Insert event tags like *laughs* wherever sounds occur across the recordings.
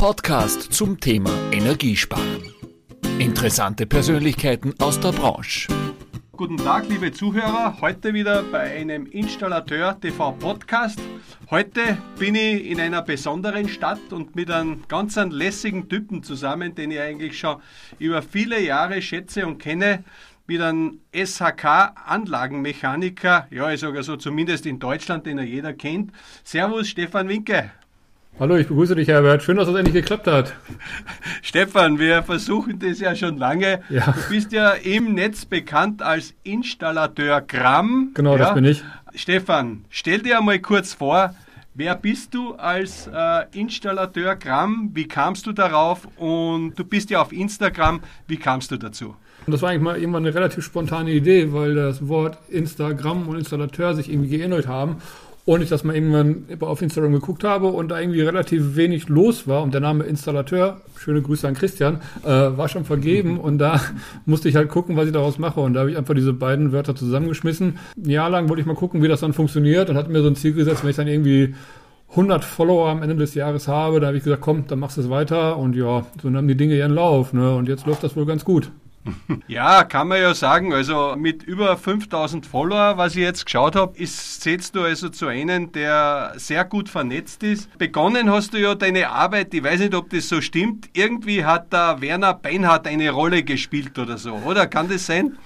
Podcast zum Thema Energiesparen. Interessante Persönlichkeiten aus der Branche. Guten Tag, liebe Zuhörer. Heute wieder bei einem Installateur TV Podcast. Heute bin ich in einer besonderen Stadt und mit einem ganz lässigen Typen zusammen, den ich eigentlich schon über viele Jahre schätze und kenne mit einem SHK-Anlagenmechaniker, ja, ich sage so zumindest in Deutschland, den er jeder kennt. Servus, Stefan Winke. Hallo, ich begrüße dich, Herbert. Schön, dass das endlich geklappt hat. *laughs* Stefan, wir versuchen das ja schon lange. Ja. Du bist ja im Netz bekannt als Installateur Gramm. Genau, ja. das bin ich. Stefan, stell dir einmal kurz vor, wer bist du als äh, Installateur Gramm? Wie kamst du darauf? Und du bist ja auf Instagram. Wie kamst du dazu? Und das war eigentlich mal irgendwann eine relativ spontane Idee, weil das Wort Instagram und Installateur sich irgendwie geähnelt haben. Und ich das mal irgendwann auf Instagram geguckt habe und da irgendwie relativ wenig los war und der Name Installateur, schöne Grüße an Christian, äh, war schon vergeben *laughs* und da musste ich halt gucken, was ich daraus mache und da habe ich einfach diese beiden Wörter zusammengeschmissen. Ein Jahr lang wollte ich mal gucken, wie das dann funktioniert und hatte mir so ein Ziel gesetzt, wenn ich dann irgendwie 100 Follower am Ende des Jahres habe, da habe ich gesagt, komm, dann machst du es weiter und ja, so haben die Dinge ihren Lauf ne? und jetzt läuft das wohl ganz gut. *laughs* Ja, kann man ja sagen. Also mit über 5000 Follower, was ich jetzt geschaut habe, zählst du also zu einem, der sehr gut vernetzt ist. Begonnen hast du ja deine Arbeit, ich weiß nicht, ob das so stimmt. Irgendwie hat da Werner Beinhardt eine Rolle gespielt oder so, oder? Kann das sein?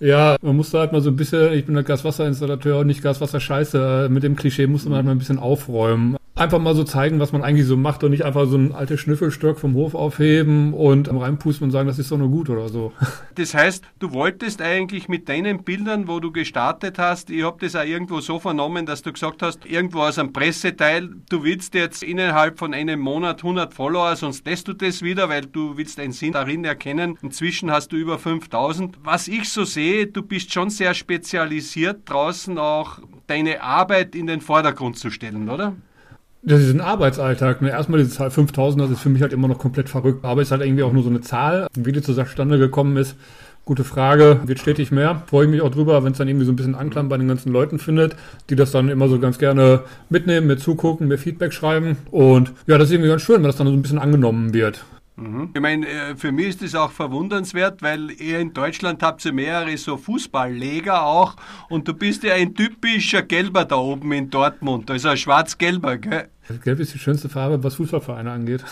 Ja, man musste halt mal so ein bisschen, ich bin der Gaswasserinstallateur und nicht Gaswasserscheiße, mit dem Klischee musste man halt mal ein bisschen aufräumen einfach mal so zeigen, was man eigentlich so macht und nicht einfach so ein altes Schnüffelstock vom Hof aufheben und reinpusten und sagen, das ist doch nur gut oder so. *laughs* Das heißt, du wolltest eigentlich mit deinen Bildern, wo du gestartet hast, ich habe das auch irgendwo so vernommen, dass du gesagt hast, irgendwo aus einem Presseteil, du willst jetzt innerhalb von einem Monat 100 Follower, sonst lässt du das wieder, weil du willst einen Sinn darin erkennen. Inzwischen hast du über 5000. Was ich so sehe, du bist schon sehr spezialisiert, draußen auch deine Arbeit in den Vordergrund zu stellen, oder? Das ist ein Arbeitsalltag. Ne? Erstmal diese Zahl 5000, das ist für mich halt immer noch komplett verrückt. Aber es ist halt irgendwie auch nur so eine Zahl. Wie die zustande gekommen ist, gute Frage. Wird stetig mehr. Freue ich mich auch drüber, wenn es dann irgendwie so ein bisschen Anklang bei den ganzen Leuten findet, die das dann immer so ganz gerne mitnehmen, mir zugucken, mir Feedback schreiben. Und ja, das ist irgendwie ganz schön, wenn das dann so ein bisschen angenommen wird. Mhm. Ich meine, äh, für mich ist das auch verwundernswert, weil ihr in Deutschland habt ihr mehrere so Fußballleger auch und du bist ja ein typischer Gelber da oben in Dortmund, also ein schwarz-gelber, gell? Gelb ist die schönste Farbe, was Fußballvereine angeht.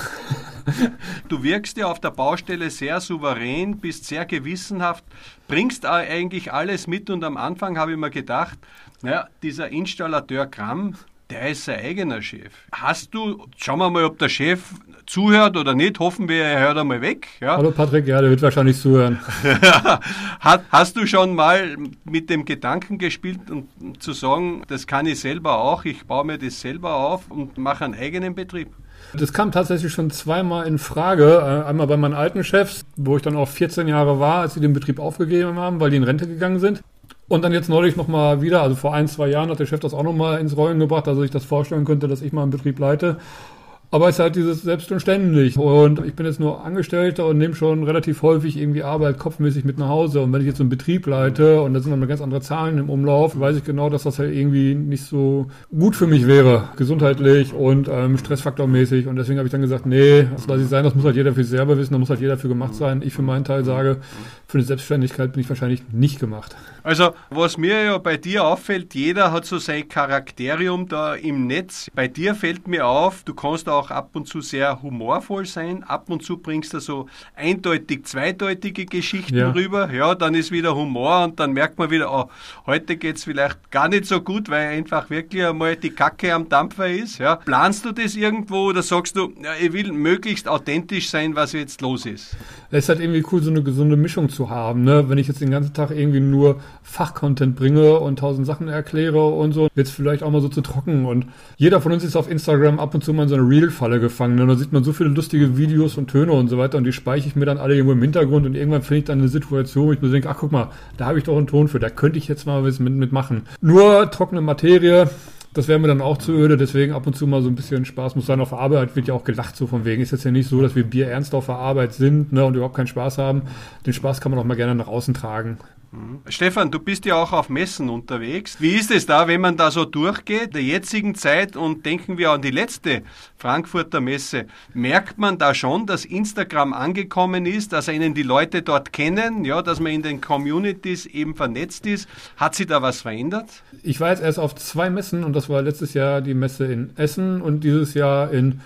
*laughs* du wirkst ja auf der Baustelle sehr souverän, bist sehr gewissenhaft, bringst eigentlich alles mit und am Anfang habe ich mir gedacht, naja, dieser Installateur Gramm, der ist sein eigener Chef. Hast du, schauen wir mal, ob der Chef zuhört oder nicht. Hoffen wir, er hört einmal weg. Ja. Hallo Patrick, ja, der wird wahrscheinlich zuhören. *laughs* hast du schon mal mit dem Gedanken gespielt und um zu sagen, das kann ich selber auch, ich baue mir das selber auf und mache einen eigenen Betrieb? Das kam tatsächlich schon zweimal in Frage. Äh, einmal bei meinen alten Chefs, wo ich dann auch 14 Jahre war, als sie den Betrieb aufgegeben haben, weil die in Rente gegangen sind. Und dann jetzt neulich nochmal wieder, also vor ein, zwei Jahren hat der Chef das auch nochmal ins Rollen gebracht, dass sich das vorstellen könnte, dass ich mal einen Betrieb leite. Aber es ist halt dieses selbst und ständig. Und ich bin jetzt nur Angestellter und nehme schon relativ häufig irgendwie Arbeit kopfmäßig mit nach Hause. Und wenn ich jetzt so einen Betrieb leite und da sind dann ganz andere Zahlen im Umlauf, weiß ich genau, dass das halt irgendwie nicht so gut für mich wäre, gesundheitlich und ähm, stressfaktormäßig. Und deswegen habe ich dann gesagt, nee, das lasse ich sein, das muss halt jeder für sich selber wissen, da muss halt jeder für gemacht sein. Ich für meinen Teil sage, für eine Selbstständigkeit bin ich wahrscheinlich nicht gemacht. Also, was mir ja bei dir auffällt, jeder hat so sein Charakterium da im Netz. Bei dir fällt mir auf, du kannst auch ab und zu sehr humorvoll sein. Ab und zu bringst du so eindeutig zweideutige Geschichten ja. rüber. Ja, dann ist wieder Humor und dann merkt man wieder, oh, heute geht's vielleicht gar nicht so gut, weil einfach wirklich einmal die Kacke am Dampfer ist. Ja. Planst du das irgendwo oder sagst du, ja, ich will möglichst authentisch sein, was jetzt los ist? Es ist halt irgendwie cool, so eine gesunde Mischung zu haben. Ne? Wenn ich jetzt den ganzen Tag irgendwie nur Fachcontent bringe und tausend Sachen erkläre und so, wird es vielleicht auch mal so zu trocken. Und jeder von uns ist auf Instagram ab und zu mal in so eine Reel-Falle gefangen. Und da sieht man so viele lustige Videos und Töne und so weiter und die speichere ich mir dann alle irgendwo im Hintergrund und irgendwann finde ich dann eine Situation, wo ich mir denke, ach guck mal, da habe ich doch einen Ton für, da könnte ich jetzt mal was mit, mitmachen. Nur trockene Materie, das wäre mir dann auch zu öde, deswegen ab und zu mal so ein bisschen Spaß muss sein. Auf der Arbeit wird ja auch gelacht, so von wegen. Ist jetzt ja nicht so, dass wir Bier ernst auf der Arbeit sind ne, und überhaupt keinen Spaß haben. Den Spaß kann man auch mal gerne nach außen tragen. Stefan, du bist ja auch auf Messen unterwegs. Wie ist es da, wenn man da so durchgeht, der jetzigen Zeit und denken wir an die letzte Frankfurter Messe, merkt man da schon, dass Instagram angekommen ist, dass einen die Leute dort kennen, ja, dass man in den Communities eben vernetzt ist? Hat sich da was verändert? Ich war jetzt erst auf zwei Messen und das war letztes Jahr die Messe in Essen und dieses Jahr in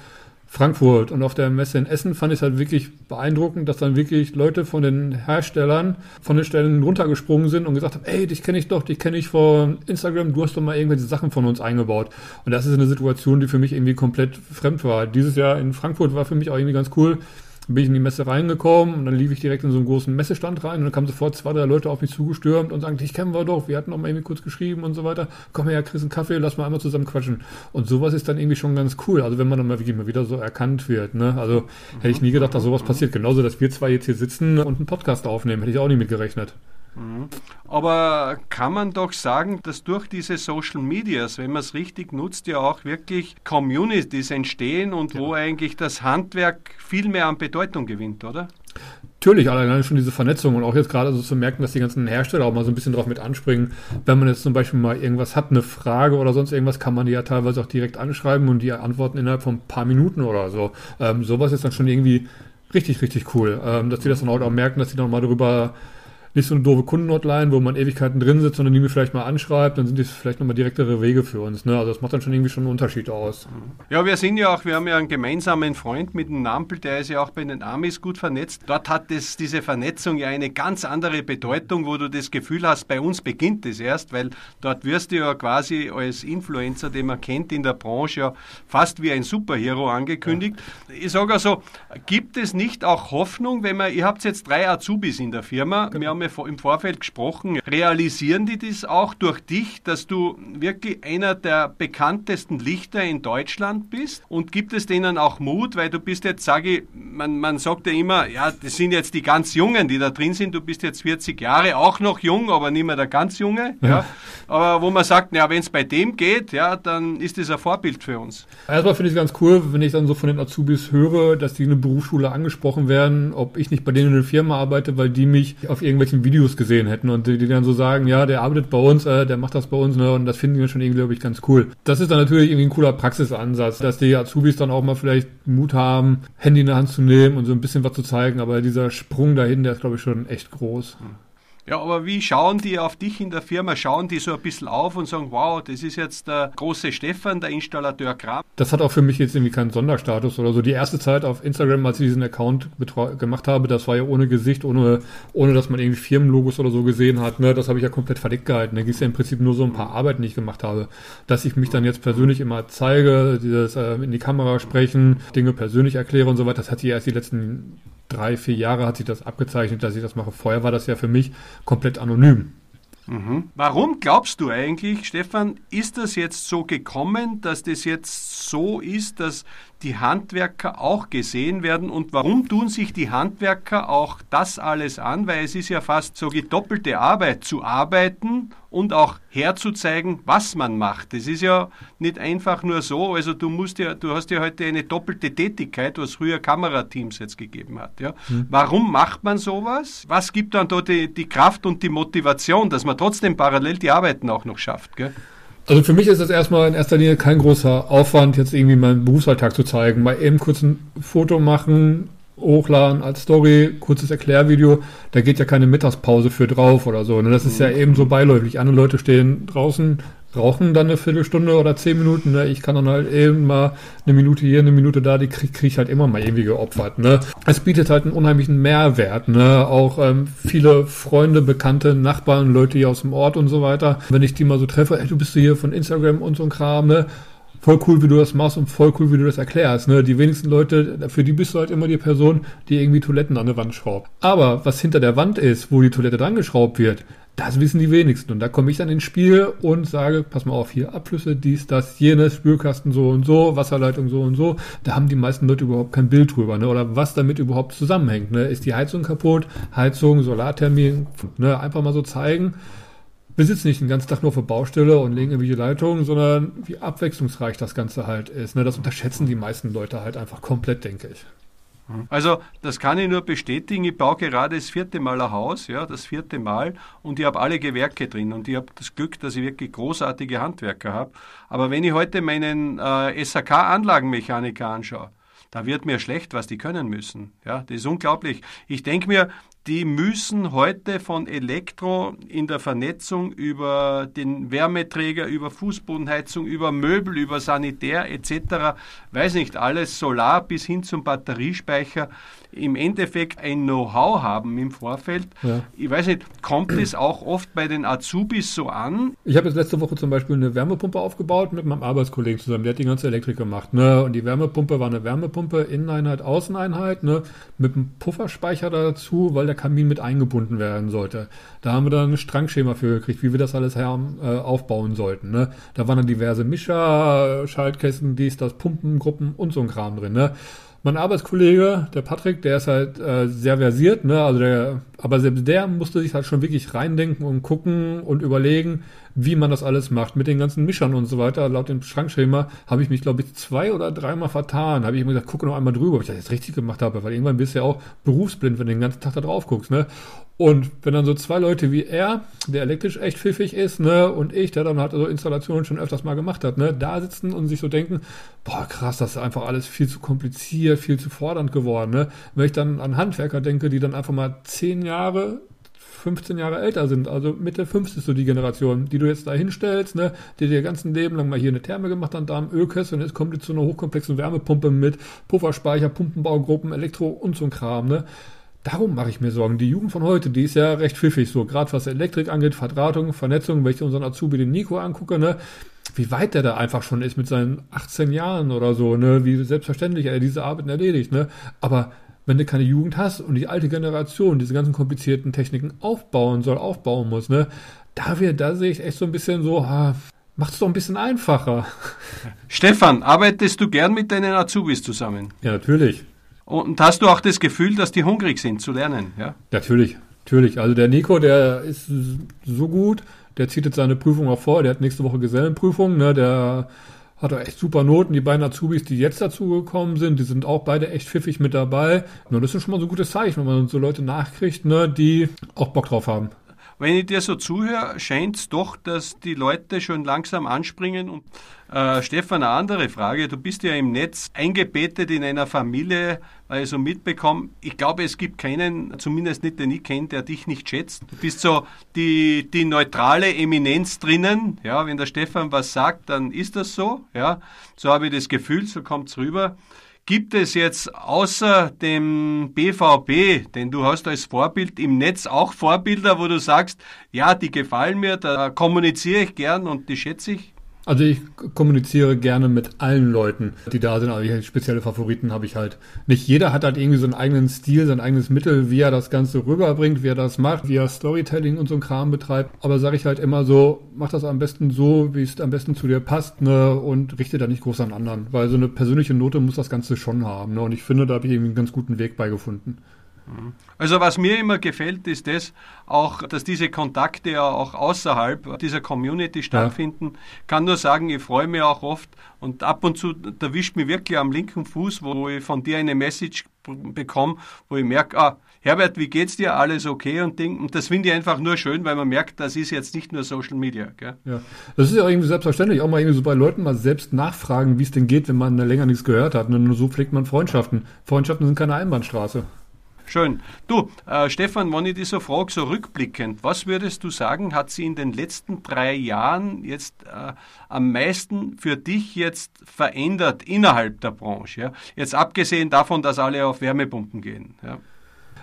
Frankfurt und auf der Messe in Essen fand ich es halt wirklich beeindruckend, dass dann wirklich Leute von den Herstellern von den Stellen runtergesprungen sind und gesagt haben, ey, dich kenne ich doch, dich kenne ich von Instagram, du hast doch mal irgendwelche Sachen von uns eingebaut. Und das ist eine Situation, die für mich irgendwie komplett fremd war. Dieses Jahr in Frankfurt war für mich auch irgendwie ganz cool bin ich in die Messe reingekommen und dann lief ich direkt in so einen großen Messestand rein und dann kamen sofort zwei, drei Leute auf mich zugestürmt und sagten, dich kennen wir doch, wir hatten noch mal irgendwie kurz geschrieben und so weiter. Komm her, kriegst einen Kaffee, lass mal einmal zusammen quatschen. Und sowas ist dann irgendwie schon ganz cool. Also wenn man dann mal wirklich mal wieder so erkannt wird, ne? Also hätte ich nie gedacht, dass sowas passiert. Genauso, dass wir zwei jetzt hier sitzen und einen Podcast aufnehmen, hätte ich auch nie mit gerechnet. Mhm. Aber kann man doch sagen, dass durch diese Social Medias, wenn man es richtig nutzt, ja auch wirklich Communities entstehen und ja. wo eigentlich das Handwerk viel mehr an Bedeutung gewinnt, oder? Natürlich, alleine schon diese Vernetzung und auch jetzt gerade so zu merken, dass die ganzen Hersteller auch mal so ein bisschen drauf mit anspringen. Wenn man jetzt zum Beispiel mal irgendwas hat, eine Frage oder sonst irgendwas, kann man die ja teilweise auch direkt anschreiben und die antworten innerhalb von ein paar Minuten oder so. Ähm, sowas ist dann schon irgendwie richtig, richtig cool, ähm, dass die das dann auch merken, dass sie dann mal darüber nicht so eine doofe Kundenhotline, wo man Ewigkeiten drin sitzt, sondern die mir vielleicht mal anschreibt, dann sind das vielleicht nochmal direktere Wege für uns. Ne? Also das macht dann schon irgendwie schon einen Unterschied aus. Ja, wir sind ja auch, wir haben ja einen gemeinsamen Freund mit dem Nampel, der ist ja auch bei den Amis gut vernetzt. Dort hat das, diese Vernetzung ja eine ganz andere Bedeutung, wo du das Gefühl hast, bei uns beginnt es erst, weil dort wirst du ja quasi als Influencer, den man kennt in der Branche, ja fast wie ein Superhero angekündigt. Ja. Ich sage also, gibt es nicht auch Hoffnung, wenn man, ihr habt jetzt drei Azubis in der Firma, genau. wir haben im Vorfeld gesprochen. Realisieren die das auch durch dich, dass du wirklich einer der bekanntesten Lichter in Deutschland bist? Und gibt es denen auch Mut, weil du bist jetzt, sage ich, man, man sagt ja immer, ja, das sind jetzt die ganz Jungen, die da drin sind. Du bist jetzt 40 Jahre, auch noch jung, aber nicht mehr der ganz Junge. Ja. ja. Aber wo man sagt, ja, wenn es bei dem geht, ja, dann ist das ein Vorbild für uns. Erstmal finde ich es ganz cool, wenn ich dann so von den Azubis höre, dass die in eine Berufsschule angesprochen werden, ob ich nicht bei denen in der Firma arbeite, weil die mich auf irgendwelchen irgendwelchen Videos gesehen hätten und die, dann so sagen, ja, der arbeitet bei uns, äh, der macht das bei uns, ne, und das finden wir schon irgendwie, glaube ich, ganz cool. Das ist dann natürlich irgendwie ein cooler Praxisansatz, dass die Azubis dann auch mal vielleicht Mut haben, Handy in der Hand zu nehmen und so ein bisschen was zu zeigen, aber dieser Sprung dahin, der ist, glaube ich, schon echt groß. Mhm. Ja, aber wie schauen die auf dich in der Firma? Schauen die so ein bisschen auf und sagen, wow, das ist jetzt der große Stefan, der Installateur Kram? Das hat auch für mich jetzt irgendwie keinen Sonderstatus oder so. Die erste Zeit auf Instagram, als ich diesen Account gemacht habe, das war ja ohne Gesicht, ohne, ohne dass man irgendwie Firmenlogos oder so gesehen hat. Ne? Das habe ich ja komplett verdeckt gehalten. Da ging es ja im Prinzip nur so ein paar Arbeiten, die ich gemacht habe. Dass ich mich dann jetzt persönlich immer zeige, dieses äh, in die Kamera sprechen, Dinge persönlich erkläre und so weiter, das hat sich erst die letzten drei, vier Jahre hat sich das abgezeichnet, dass ich das mache. Vorher war das ja für mich komplett anonym. Mhm. Warum glaubst du eigentlich, Stefan, ist das jetzt so gekommen, dass das jetzt so ist, dass die Handwerker auch gesehen werden und warum tun sich die Handwerker auch das alles an? Weil es ist ja fast so gedoppelte Arbeit zu arbeiten und auch herzuzeigen, was man macht. Das ist ja nicht einfach nur so, also du musst ja, du hast ja heute eine doppelte Tätigkeit, was früher Kamerateams jetzt gegeben hat. Ja? Mhm. Warum macht man sowas? Was gibt dann dort die, die Kraft und die Motivation, dass man trotzdem parallel die Arbeiten auch noch schafft? Gell? Also für mich ist das erstmal in erster Linie kein großer Aufwand, jetzt irgendwie meinen Berufsalltag zu zeigen. Mal eben kurz ein Foto machen, hochladen als Story, kurzes Erklärvideo, da geht ja keine Mittagspause für drauf oder so. Ne? Das ist ja eben so beiläufig. Andere Leute stehen draußen, rauchen dann eine Viertelstunde oder zehn Minuten. Ne? Ich kann dann halt eben mal eine Minute hier, eine Minute da, die kriege krieg ich halt immer mal irgendwie geopfert. Ne? Es bietet halt einen unheimlichen Mehrwert. Ne? Auch ähm, viele Freunde, Bekannte, Nachbarn, Leute hier aus dem Ort und so weiter. Wenn ich die mal so treffe, ey, du bist hier von Instagram und so ein Kram, ne? voll cool, wie du das machst und voll cool, wie du das erklärst. Ne? Die wenigsten Leute, für die bist du halt immer die Person, die irgendwie Toiletten an der Wand schraubt. Aber was hinter der Wand ist, wo die Toilette dran geschraubt wird, das wissen die wenigsten. Und da komme ich dann ins Spiel und sage, pass mal auf, hier Abflüsse, dies, das, jenes, Spülkasten so und so, Wasserleitung so und so. Da haben die meisten Leute überhaupt kein Bild drüber, ne? Oder was damit überhaupt zusammenhängt. Ne? Ist die Heizung kaputt? Heizung, Solarthermie, ne? Einfach mal so zeigen wir sitzen nicht den ganzen Tag nur auf der Baustelle und legen irgendwelche Leitungen, sondern wie abwechslungsreich das Ganze halt ist. Ne? Das unterschätzen die meisten Leute halt einfach komplett, denke ich. Also das kann ich nur bestätigen. Ich baue gerade das vierte Mal ein Haus, ja, das vierte Mal, und ich habe alle Gewerke drin und ich habe das Glück, dass ich wirklich großartige Handwerker habe. Aber wenn ich heute meinen äh, SAK-Anlagenmechaniker anschaue, da wird mir schlecht, was die können müssen. Ja, das ist unglaublich. Ich denke mir, die müssen heute von Elektro in der Vernetzung über den Wärmeträger, über Fußbodenheizung, über Möbel, über Sanitär etc., weiß nicht, alles Solar bis hin zum Batteriespeicher im Endeffekt ein Know-how haben im Vorfeld. Ja. Ich weiß nicht, kommt es auch oft bei den Azubis so an? Ich habe jetzt letzte Woche zum Beispiel eine Wärmepumpe aufgebaut mit meinem Arbeitskollegen zusammen. Der hat die ganze Elektrik gemacht. Ne? Und die Wärmepumpe war eine Wärmepumpe, Inneneinheit, Außeneinheit, ne? mit einem Pufferspeicher dazu, weil der Kamin mit eingebunden werden sollte. Da haben wir dann ein Strangschema für gekriegt, wie wir das alles her, äh, aufbauen sollten. Ne? Da waren dann diverse Mischer, Schaltkästen, dies, das, Pumpengruppen und so ein Kram drin. Ne? Mein Arbeitskollege, der Patrick, der ist halt äh, sehr versiert, ne? Also der, aber selbst der musste sich halt schon wirklich reindenken und gucken und überlegen, wie man das alles macht mit den ganzen Mischern und so weiter. Laut dem Schrankschema habe ich mich, glaube ich, zwei oder dreimal vertan. Habe ich immer gesagt, gucke noch einmal drüber, ob ich das jetzt richtig gemacht habe, weil irgendwann bist du ja auch berufsblind, wenn du den ganzen Tag da drauf guckst, ne? Und wenn dann so zwei Leute wie er, der elektrisch echt pfiffig ist, ne, und ich, der dann halt so Installationen schon öfters mal gemacht hat, ne, da sitzen und sich so denken, boah, krass, das ist einfach alles viel zu kompliziert, viel zu fordernd geworden, ne. Wenn ich dann an Handwerker denke, die dann einfach mal zehn Jahre 15 Jahre älter sind, also Mitte 50 ist so die Generation, die du jetzt da hinstellst, ne, die dir ganzen Leben lang mal hier eine Therme gemacht haben, da im Ölkessel und jetzt kommt jetzt so eine hochkomplexen Wärmepumpe mit Pufferspeicher, Pumpenbaugruppen, Elektro und so ein Kram, ne. Darum mache ich mir Sorgen. Die Jugend von heute, die ist ja recht pfiffig so, gerade was Elektrik angeht, Verdrahtung, Vernetzung, wenn ich unseren Azubi den Nico angucke, ne, wie weit der da einfach schon ist mit seinen 18 Jahren oder so, ne, wie selbstverständlich er diese Arbeiten erledigt, ne, aber wenn du keine Jugend hast und die alte Generation diese ganzen komplizierten Techniken aufbauen soll, aufbauen muss, ne, da wir, da sehe ich echt so ein bisschen so, ha, macht's doch ein bisschen einfacher. *laughs* Stefan, arbeitest du gern mit deinen Azubis zusammen? Ja, natürlich. Und hast du auch das Gefühl, dass die hungrig sind zu lernen? Ja? Natürlich, natürlich. Also der Nico, der ist so gut, der zieht jetzt seine Prüfung auch vor, der hat nächste Woche Gesellenprüfung, ne, der hat er echt super Noten. Die beiden Azubis, die jetzt dazugekommen sind, die sind auch beide echt pfiffig mit dabei. Und das ist schon mal so ein gutes Zeichen, wenn man so Leute nachkriegt, ne, die auch Bock drauf haben. Wenn ich dir so zuhöre, scheint es doch, dass die Leute schon langsam anspringen. Und äh, Stefan, eine andere Frage. Du bist ja im Netz eingebettet in einer Familie, weil ich so mitbekomme. Ich glaube, es gibt keinen, zumindest nicht den ich kenne, der dich nicht schätzt. Du bist so die, die neutrale Eminenz drinnen. Ja, wenn der Stefan was sagt, dann ist das so. Ja, so habe ich das Gefühl, so kommt es rüber. Gibt es jetzt außer dem BVB, den du hast als Vorbild im Netz, auch Vorbilder, wo du sagst, ja, die gefallen mir, da kommuniziere ich gern und die schätze ich? Also ich kommuniziere gerne mit allen Leuten, die da sind, aber spezielle Favoriten habe ich halt. Nicht jeder hat halt irgendwie so einen eigenen Stil, sein eigenes Mittel, wie er das Ganze rüberbringt, wie er das macht, wie er Storytelling und so ein Kram betreibt. Aber sage ich halt immer so, mach das am besten so, wie es am besten zu dir passt, ne, und richte da nicht groß an anderen. Weil so eine persönliche Note muss das Ganze schon haben, ne, und ich finde, da habe ich irgendwie einen ganz guten Weg beigefunden. Also was mir immer gefällt, ist das auch, dass diese Kontakte ja auch außerhalb dieser Community stattfinden. Ja. Kann nur sagen, ich freue mich auch oft und ab und zu erwischt mich wirklich am linken Fuß, wo ich von dir eine Message bekomme, wo ich merke, ah, Herbert, wie geht's dir? Alles okay und Ding. Und das finde ich einfach nur schön, weil man merkt, das ist jetzt nicht nur Social Media. Gell? Ja, das ist ja irgendwie selbstverständlich. Auch mal irgendwie so bei Leuten mal selbst nachfragen, wie es denn geht, wenn man länger nichts gehört hat. Und nur so pflegt man Freundschaften. Freundschaften sind keine Einbahnstraße. Schön. Du, äh, Stefan, wenn ich dich so frage, so rückblickend, was würdest du sagen, hat sie in den letzten drei Jahren jetzt äh, am meisten für dich jetzt verändert innerhalb der Branche? Ja? Jetzt abgesehen davon, dass alle auf Wärmepumpen gehen. Ja?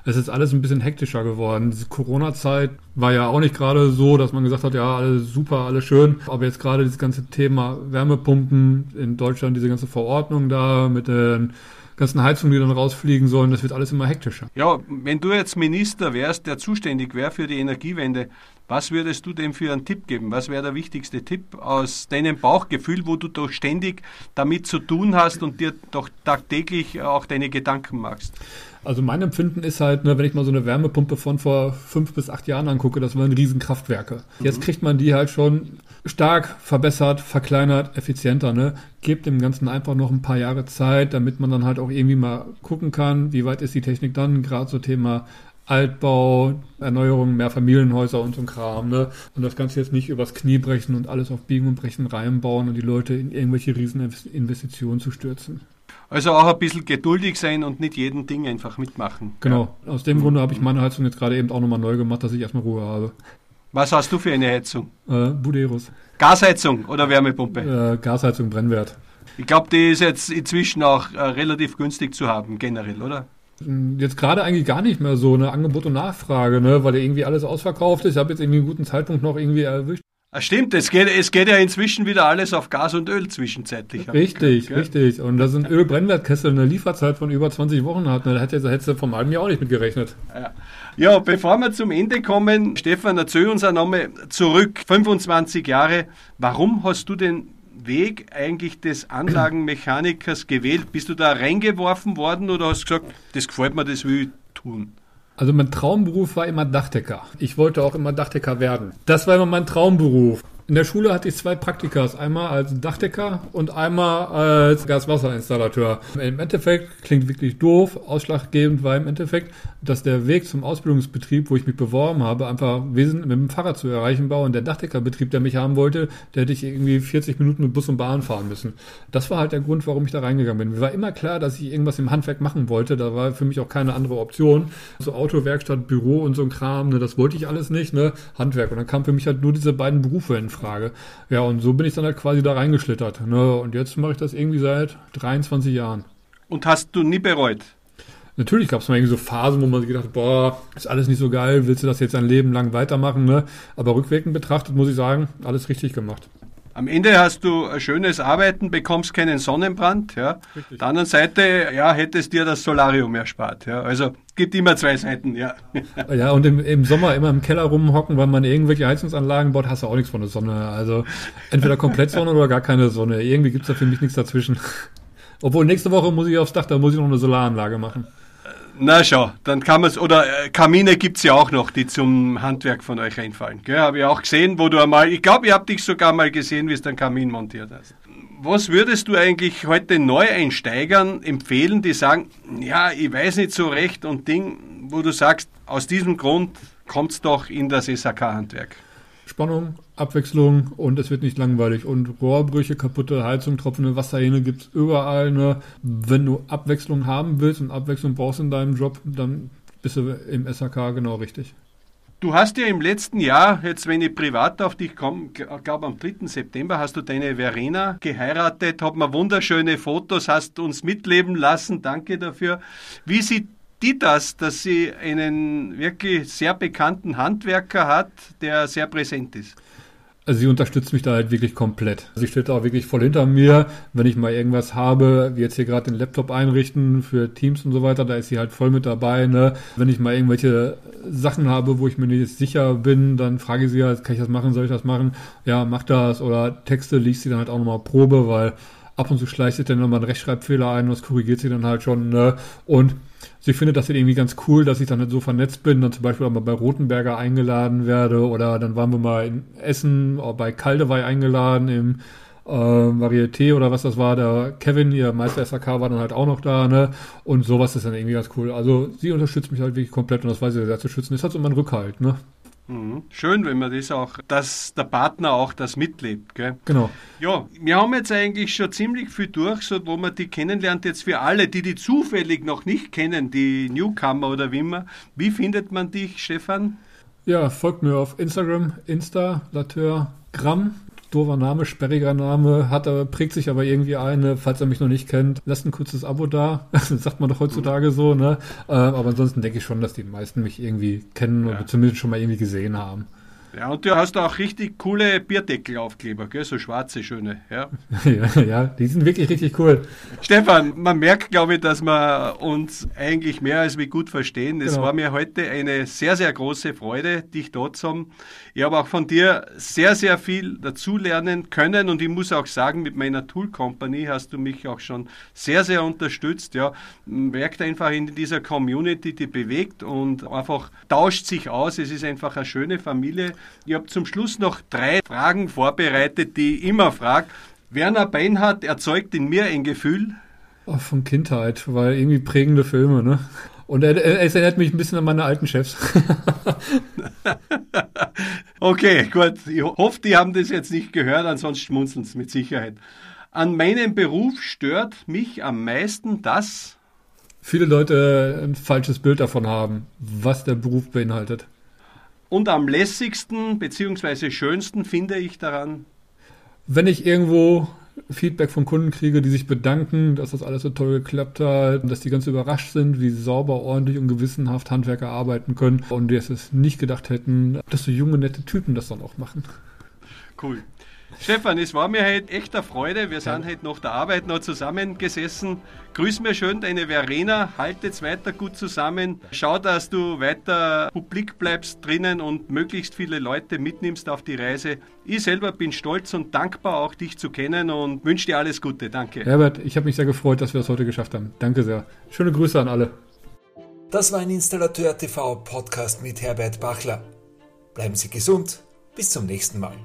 es ist alles ein bisschen hektischer geworden. Diese Corona-Zeit war ja auch nicht gerade so, dass man gesagt hat, ja, alles super, alles schön. Aber jetzt gerade dieses ganze Thema Wärmepumpen in Deutschland, diese ganze Verordnung da mit den ganzen Heizungen, die dann rausfliegen sollen, das wird alles immer hektischer. Ja, wenn du jetzt Minister wärst, der zuständig wäre für die Energiewende, Was würdest du dem für einen Tipp geben? Was wäre der wichtigste Tipp aus deinem Bauchgefühl, wo du doch ständig damit zu tun hast und dir doch tagtäglich auch deine Gedanken machst? Also mein Empfinden ist halt, ne, wenn ich mal so eine Wärmepumpe von vor fünf bis acht Jahren angucke, das waren Riesenkraftwerke. Mhm. Jetzt kriegt man die halt schon stark verbessert, verkleinert, effizienter. Ne? Gebt dem Ganzen einfach noch ein paar Jahre Zeit, damit man dann halt auch irgendwie mal gucken kann, wie weit ist die Technik dann, gerade so Thema Altbau, Erneuerung, mehr Familienhäuser und so ein Kram, ne? Und das Ganze jetzt nicht übers Knie brechen und alles auf Biegen und Brechen reinbauen und die Leute in irgendwelche Rieseninvestitionen zu stürzen. Also auch ein bisschen geduldig sein und nicht jeden Ding einfach mitmachen. Genau. Ja. Aus dem Grunde habe ich meine Heizung jetzt gerade eben auch nochmal neu gemacht, dass ich erstmal Ruhe habe. Was hast du für eine Heizung? Äh, Buderus. Gasheizung oder Wärmepumpe? Äh, Gasheizung, Brennwert. Ich glaube, die ist jetzt inzwischen auch äh, relativ günstig zu haben, generell, oder? Jetzt gerade eigentlich gar nicht mehr so eine Angebot und Nachfrage, ne, weil irgendwie alles ausverkauft ist. Ich habe jetzt irgendwie einen guten Zeitpunkt noch irgendwie erwischt. Ah, stimmt, es geht, es geht ja inzwischen wieder alles auf Gas und Öl zwischenzeitlich. Richtig, gehört, richtig. Und dass ein Ölbrennwertkessel eine Lieferzeit von über 20 Wochen hat, ne, da hätte, hätte du vom halben Jahr auch nicht mit gerechnet. Ja. ja, bevor wir zum Ende kommen, Stefan, erzähl uns Name zurück, 25 Jahre. Warum hast du den Weg eigentlich des Anlagenmechanikers gewählt? Bist du da reingeworfen worden oder hast du gesagt, das gefällt mir, das will ich tun? Also mein Traumberuf war immer Dachdecker. Ich wollte auch immer Dachdecker werden. Das war immer mein Traumberuf. In der Schule hatte ich zwei Praktikas, einmal als Dachdecker und einmal als Gaswasserinstallateur. Im Endeffekt klingt wirklich doof. Ausschlaggebend war im Endeffekt, dass der Weg zum Ausbildungsbetrieb, wo ich mich beworben habe, einfach wesentlich mit dem Fahrrad zu erreichen war und der Dachdeckerbetrieb, der mich haben wollte, der hätte ich irgendwie 40 Minuten mit Bus und Bahn fahren müssen. Das war halt der Grund, warum ich da reingegangen bin. Mir war immer klar, dass ich irgendwas im Handwerk machen wollte. Da war für mich auch keine andere Option. So Auto, Werkstatt, Büro und so ein Kram, ne, das wollte ich alles nicht, ne? Handwerk. Und dann kam für mich halt nur diese beiden Berufe in Frage. Ja, und so bin ich dann halt quasi da reingeschlittert. Ne? Und jetzt mache ich das irgendwie seit 23 Jahren. Und hast du nie bereut? Natürlich gab es mal irgendwie so Phasen, wo man sich gedacht hat, boah, ist alles nicht so geil, willst du das jetzt ein Leben lang weitermachen? Ne? Aber rückwirkend betrachtet muss ich sagen, alles richtig gemacht. Am Ende hast du ein schönes Arbeiten, bekommst keinen Sonnenbrand. Ja. Richtig. Auf der anderen Seite ja, hättest dir das Solarium erspart. Ja. Also gibt immer zwei Seiten. Ja, *laughs* ja und im, im Sommer immer im Keller rumhocken, weil man irgendwelche Heizungsanlagen baut, hast du auch nichts von der Sonne. Also entweder komplett Sonne oder gar keine Sonne. Irgendwie gibt es da für mich nichts dazwischen. *laughs* Obwohl nächste Woche muss ich aufs Dach, da muss ich noch eine Solaranlage machen. Na schau, dann kann man es, oder äh, Kamine gibt es ja auch noch, die zum Handwerk von euch einfallen. Habe ich auch gesehen, wo du einmal, ich glaube, ich habe dich sogar mal gesehen, wie du den Kamin montiert hast. Was würdest du eigentlich heute Neueinsteigern empfehlen, die sagen, ja, ich weiß nicht so recht und Ding, wo du sagst, aus diesem Grund kommt es doch in das SAK-Handwerk? Spannung, Abwechslung und es wird nicht langweilig. Und Rohrbrüche, kaputte Heizung, tropfende Wasserhähne gibt es überall. Ne? Wenn du Abwechslung haben willst und Abwechslung brauchst in deinem Job, dann bist du im SAK genau richtig. Du hast ja im letzten Jahr, jetzt wenn ich privat auf dich komme, glaube am 3. September hast du deine Verena geheiratet, hat mir wunderschöne Fotos, hast uns mitleben lassen, danke dafür. Wie sieht die das, dass sie einen wirklich sehr bekannten Handwerker hat, der sehr präsent ist? Also sie unterstützt mich da halt wirklich komplett. Sie steht auch wirklich voll hinter mir. Wenn ich mal irgendwas habe, wie jetzt hier gerade den Laptop einrichten für Teams und so weiter, da ist sie halt voll mit dabei. Ne? Wenn ich mal irgendwelche Sachen habe, wo ich mir nicht sicher bin, dann frage ich sie halt, kann ich das machen, soll ich das machen? Ja, mach das. Oder Texte liest sie dann halt auch nochmal Probe, weil ab und zu schleicht dann nochmal ein Rechtschreibfehler ein und das korrigiert sie dann halt schon. Ne? Und sie findet das irgendwie ganz cool, dass ich dann halt so vernetzt bin, dann zum Beispiel auch mal bei Rotenberger eingeladen werde oder dann waren wir mal in Essen bei Kaldewey eingeladen im äh, Varieté oder was das war, der Kevin, ihr Meister SAK, war dann halt auch noch da, ne? Und sowas ist dann irgendwie ganz cool. Also sie unterstützt mich halt wirklich komplett und das weiß ich sehr zu schützen. Ist halt so mein Rückhalt, ne? Mhm. Schön, wenn man das auch, dass der Partner auch das mitlebt. Gell? Genau. Ja, wir haben jetzt eigentlich schon ziemlich viel durch, so wo man die kennenlernt. Jetzt für alle, die die zufällig noch nicht kennen, die Newcomer oder wie immer. Wie findet man dich, Stefan? Ja, folgt mir auf Instagram, Insta, Lateur, Gramm doofer Name, sperriger Name, hat, er, prägt sich aber irgendwie ein, falls er mich noch nicht kennt. Lasst ein kurzes Abo da, *laughs* das sagt man doch heutzutage so, ne? Äh, aber ansonsten denke ich schon, dass die meisten mich irgendwie kennen ja. oder zumindest schon mal irgendwie gesehen haben. Ja, und du hast auch richtig coole Bierdeckelaufkleber, gell? so schwarze, schöne. Ja. *laughs* ja, ja, die sind wirklich richtig cool. Stefan, man merkt, glaube ich, dass wir uns eigentlich mehr als wie gut verstehen. Es genau. war mir heute eine sehr, sehr große Freude, dich dort zu haben. Ich habe auch von dir sehr, sehr viel dazulernen können und ich muss auch sagen, mit meiner Tool Company hast du mich auch schon sehr, sehr unterstützt. Ja, merkt einfach in dieser Community, die bewegt und einfach tauscht sich aus. Es ist einfach eine schöne Familie. Ich habe zum Schluss noch drei Fragen vorbereitet, die ich immer frage. Werner Beinhardt erzeugt in mir ein Gefühl. Oh, von Kindheit, weil irgendwie prägende Filme, ne? Und es erinnert mich ein bisschen an meine alten Chefs. *laughs* okay, gut. Ich hoffe, die haben das jetzt nicht gehört, ansonsten schmunzeln sie mit Sicherheit. An meinem Beruf stört mich am meisten das. Viele Leute ein falsches Bild davon haben, was der Beruf beinhaltet. Und am lässigsten bzw. schönsten finde ich daran, wenn ich irgendwo Feedback von Kunden kriege, die sich bedanken, dass das alles so toll geklappt hat und dass die ganz überrascht sind, wie sauber, ordentlich und gewissenhaft Handwerker arbeiten können und die es nicht gedacht hätten, dass so junge, nette Typen das dann auch machen. Cool. Stefan, es war mir heute echt eine Freude. Wir sind heute nach der Arbeit noch zusammengesessen. Grüß mir schön deine Verena. Haltet's weiter gut zusammen. Schau, dass du weiter publik bleibst drinnen und möglichst viele Leute mitnimmst auf die Reise. Ich selber bin stolz und dankbar, auch dich zu kennen und wünsche dir alles Gute. Danke. Herbert, ich habe mich sehr gefreut, dass wir das heute geschafft haben. Danke sehr. Schöne Grüße an alle. Das war ein Installateur TV Podcast mit Herbert Bachler. Bleiben Sie gesund. Bis zum nächsten Mal.